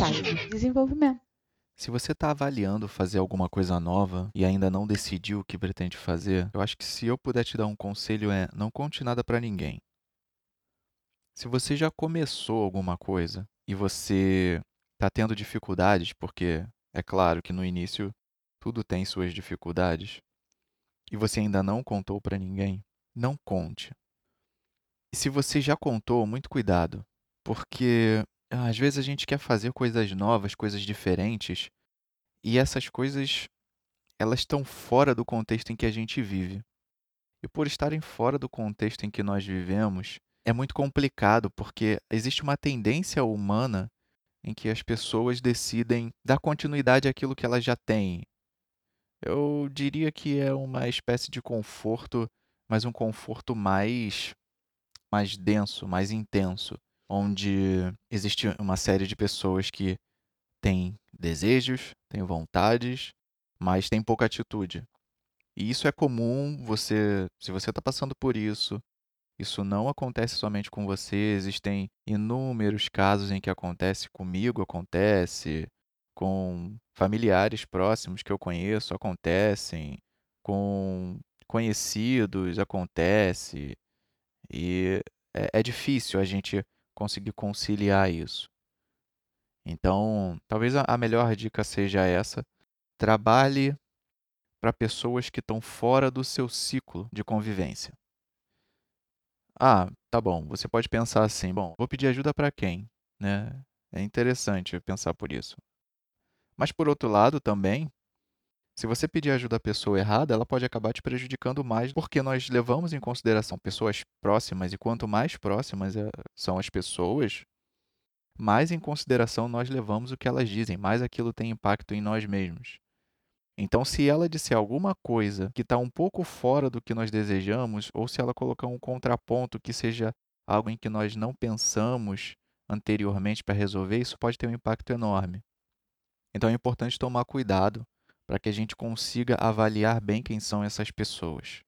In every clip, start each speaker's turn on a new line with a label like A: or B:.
A: ensaio de desenvolvimento.
B: Se você está avaliando fazer alguma coisa nova e ainda não decidiu o que pretende fazer, eu acho que se eu puder te dar um conselho é não conte nada para ninguém. Se você já começou alguma coisa e você está tendo dificuldades, porque é claro que no início tudo tem suas dificuldades, e você ainda não contou para ninguém, não conte. E se você já contou, muito cuidado, porque às vezes a gente quer fazer coisas novas, coisas diferentes, e essas coisas elas estão fora do contexto em que a gente vive. E por estarem fora do contexto em que nós vivemos, é muito complicado, porque existe uma tendência humana em que as pessoas decidem dar continuidade àquilo que elas já têm. Eu diria que é uma espécie de conforto, mas um conforto mais mais denso, mais intenso, onde existe uma série de pessoas que têm desejos, têm vontades, mas têm pouca atitude. E isso é comum, você, se você está passando por isso, isso não acontece somente com você, existem inúmeros casos em que acontece comigo, acontece com familiares próximos que eu conheço, acontecem com conhecidos, acontece. E é, é difícil a gente conseguir conciliar isso. Então, talvez a melhor dica seja essa: trabalhe para pessoas que estão fora do seu ciclo de convivência. Ah, tá bom. Você pode pensar assim: bom, vou pedir ajuda para quem? Né? É interessante pensar por isso. Mas, por outro lado, também, se você pedir ajuda à pessoa errada, ela pode acabar te prejudicando mais, porque nós levamos em consideração pessoas próximas, e quanto mais próximas eh, são as pessoas, mais em consideração nós levamos o que elas dizem, mais aquilo tem impacto em nós mesmos. Então, se ela disser alguma coisa que está um pouco fora do que nós desejamos, ou se ela colocar um contraponto que seja algo em que nós não pensamos anteriormente para resolver, isso pode ter um impacto enorme. Então, é importante tomar cuidado para que a gente consiga avaliar bem quem são essas pessoas.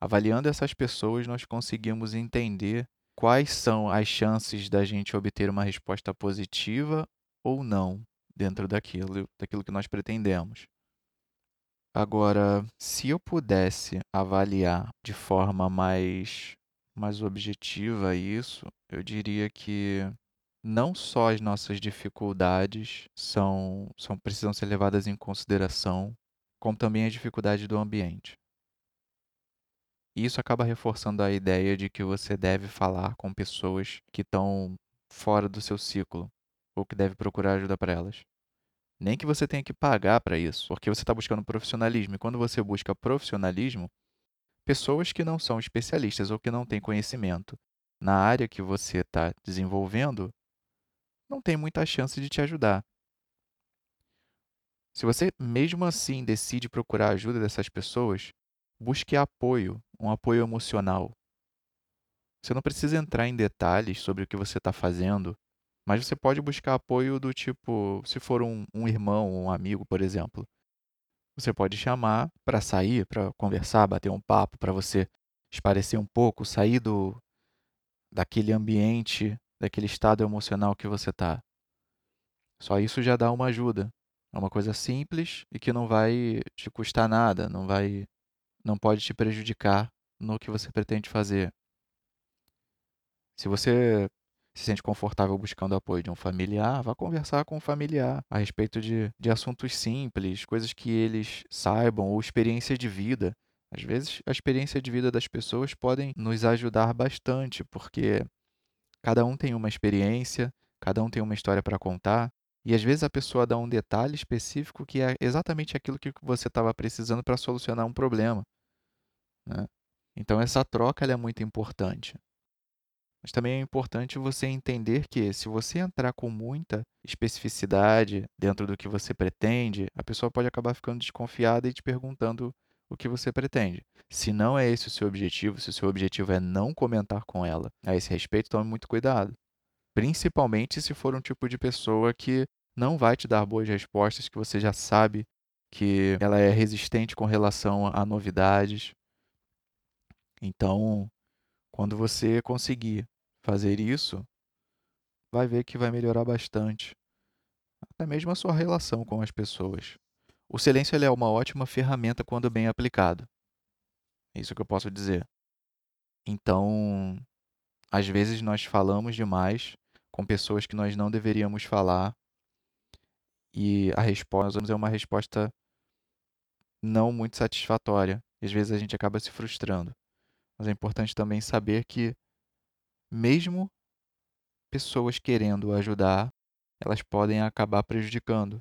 B: Avaliando essas pessoas, nós conseguimos entender quais são as chances da gente obter uma resposta positiva ou não dentro daquilo, daquilo que nós pretendemos. Agora, se eu pudesse avaliar de forma mais, mais objetiva isso, eu diria que não só as nossas dificuldades são, são precisam ser levadas em consideração, como também a dificuldade do ambiente. Isso acaba reforçando a ideia de que você deve falar com pessoas que estão fora do seu ciclo, ou que deve procurar ajuda para elas. Nem que você tenha que pagar para isso, porque você está buscando profissionalismo. E quando você busca profissionalismo, pessoas que não são especialistas ou que não têm conhecimento na área que você está desenvolvendo, não tem muita chance de te ajudar. Se você mesmo assim decide procurar a ajuda dessas pessoas, busque apoio, um apoio emocional. Você não precisa entrar em detalhes sobre o que você está fazendo mas você pode buscar apoio do tipo, se for um, um irmão um amigo, por exemplo. Você pode chamar para sair, para conversar, bater um papo, para você esparecer um pouco, sair do daquele ambiente, daquele estado emocional que você está. Só isso já dá uma ajuda. É uma coisa simples e que não vai te custar nada, não vai não pode te prejudicar no que você pretende fazer. Se você se sente confortável buscando apoio de um familiar, vá conversar com um familiar a respeito de, de assuntos simples, coisas que eles saibam, ou experiência de vida. Às vezes, a experiência de vida das pessoas podem nos ajudar bastante, porque cada um tem uma experiência, cada um tem uma história para contar, e às vezes a pessoa dá um detalhe específico que é exatamente aquilo que você estava precisando para solucionar um problema. Né? Então, essa troca é muito importante. Mas também é importante você entender que se você entrar com muita especificidade dentro do que você pretende, a pessoa pode acabar ficando desconfiada e te perguntando o que você pretende. Se não é esse o seu objetivo, se o seu objetivo é não comentar com ela a esse respeito, tome muito cuidado. Principalmente se for um tipo de pessoa que não vai te dar boas respostas, que você já sabe que ela é resistente com relação a novidades. Então, quando você conseguir fazer isso, vai ver que vai melhorar bastante até mesmo a sua relação com as pessoas. O silêncio é uma ótima ferramenta quando bem aplicado. É isso que eu posso dizer. Então, às vezes nós falamos demais com pessoas que nós não deveríamos falar e a resposta é uma resposta não muito satisfatória. Às vezes a gente acaba se frustrando. Mas é importante também saber que, mesmo pessoas querendo ajudar, elas podem acabar prejudicando.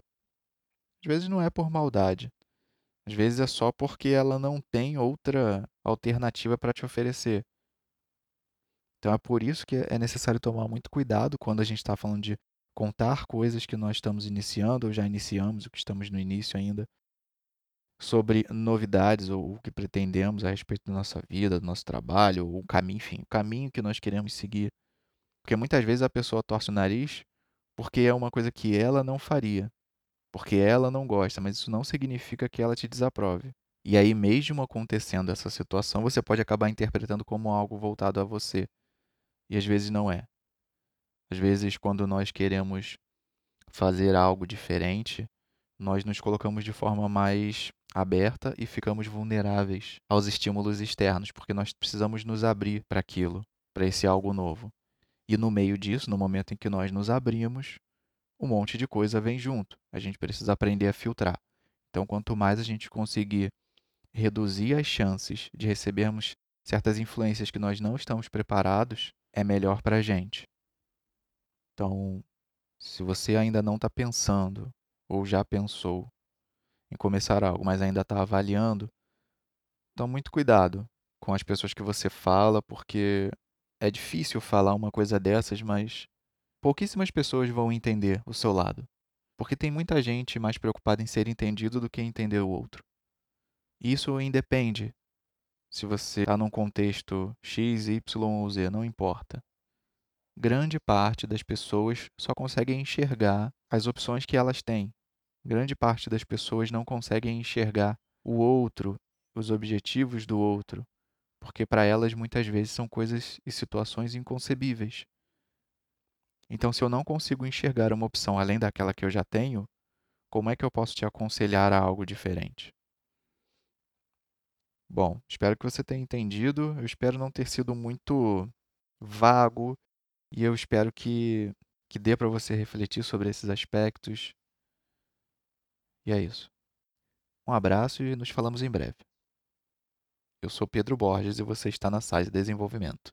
B: Às vezes não é por maldade, às vezes é só porque ela não tem outra alternativa para te oferecer. Então é por isso que é necessário tomar muito cuidado quando a gente está falando de contar coisas que nós estamos iniciando ou já iniciamos, o que estamos no início ainda, sobre novidades ou o que pretendemos a respeito da nossa vida, do nosso trabalho, ou o caminho, enfim, o caminho que nós queremos seguir. Porque muitas vezes a pessoa torce o nariz porque é uma coisa que ela não faria, porque ela não gosta, mas isso não significa que ela te desaprove. E aí, mesmo acontecendo essa situação, você pode acabar interpretando como algo voltado a você. E às vezes não é. Às vezes, quando nós queremos fazer algo diferente, nós nos colocamos de forma mais aberta e ficamos vulneráveis aos estímulos externos, porque nós precisamos nos abrir para aquilo, para esse algo novo. E no meio disso, no momento em que nós nos abrimos, um monte de coisa vem junto. A gente precisa aprender a filtrar. Então, quanto mais a gente conseguir reduzir as chances de recebermos certas influências que nós não estamos preparados, é melhor para a gente. Então, se você ainda não está pensando ou já pensou em começar algo, mas ainda está avaliando, então muito cuidado com as pessoas que você fala, porque é difícil falar uma coisa dessas, mas pouquíssimas pessoas vão entender o seu lado. Porque tem muita gente mais preocupada em ser entendido do que entender o outro. Isso independe se você está num contexto X, Y ou Z, não importa. Grande parte das pessoas só conseguem enxergar as opções que elas têm. Grande parte das pessoas não conseguem enxergar o outro, os objetivos do outro, porque para elas muitas vezes são coisas e situações inconcebíveis. Então, se eu não consigo enxergar uma opção além daquela que eu já tenho, como é que eu posso te aconselhar a algo diferente? Bom, espero que você tenha entendido. Eu espero não ter sido muito vago e eu espero que, que dê para você refletir sobre esses aspectos. E é isso. Um abraço e nos falamos em breve. Eu sou Pedro Borges e você está na SAIS Desenvolvimento.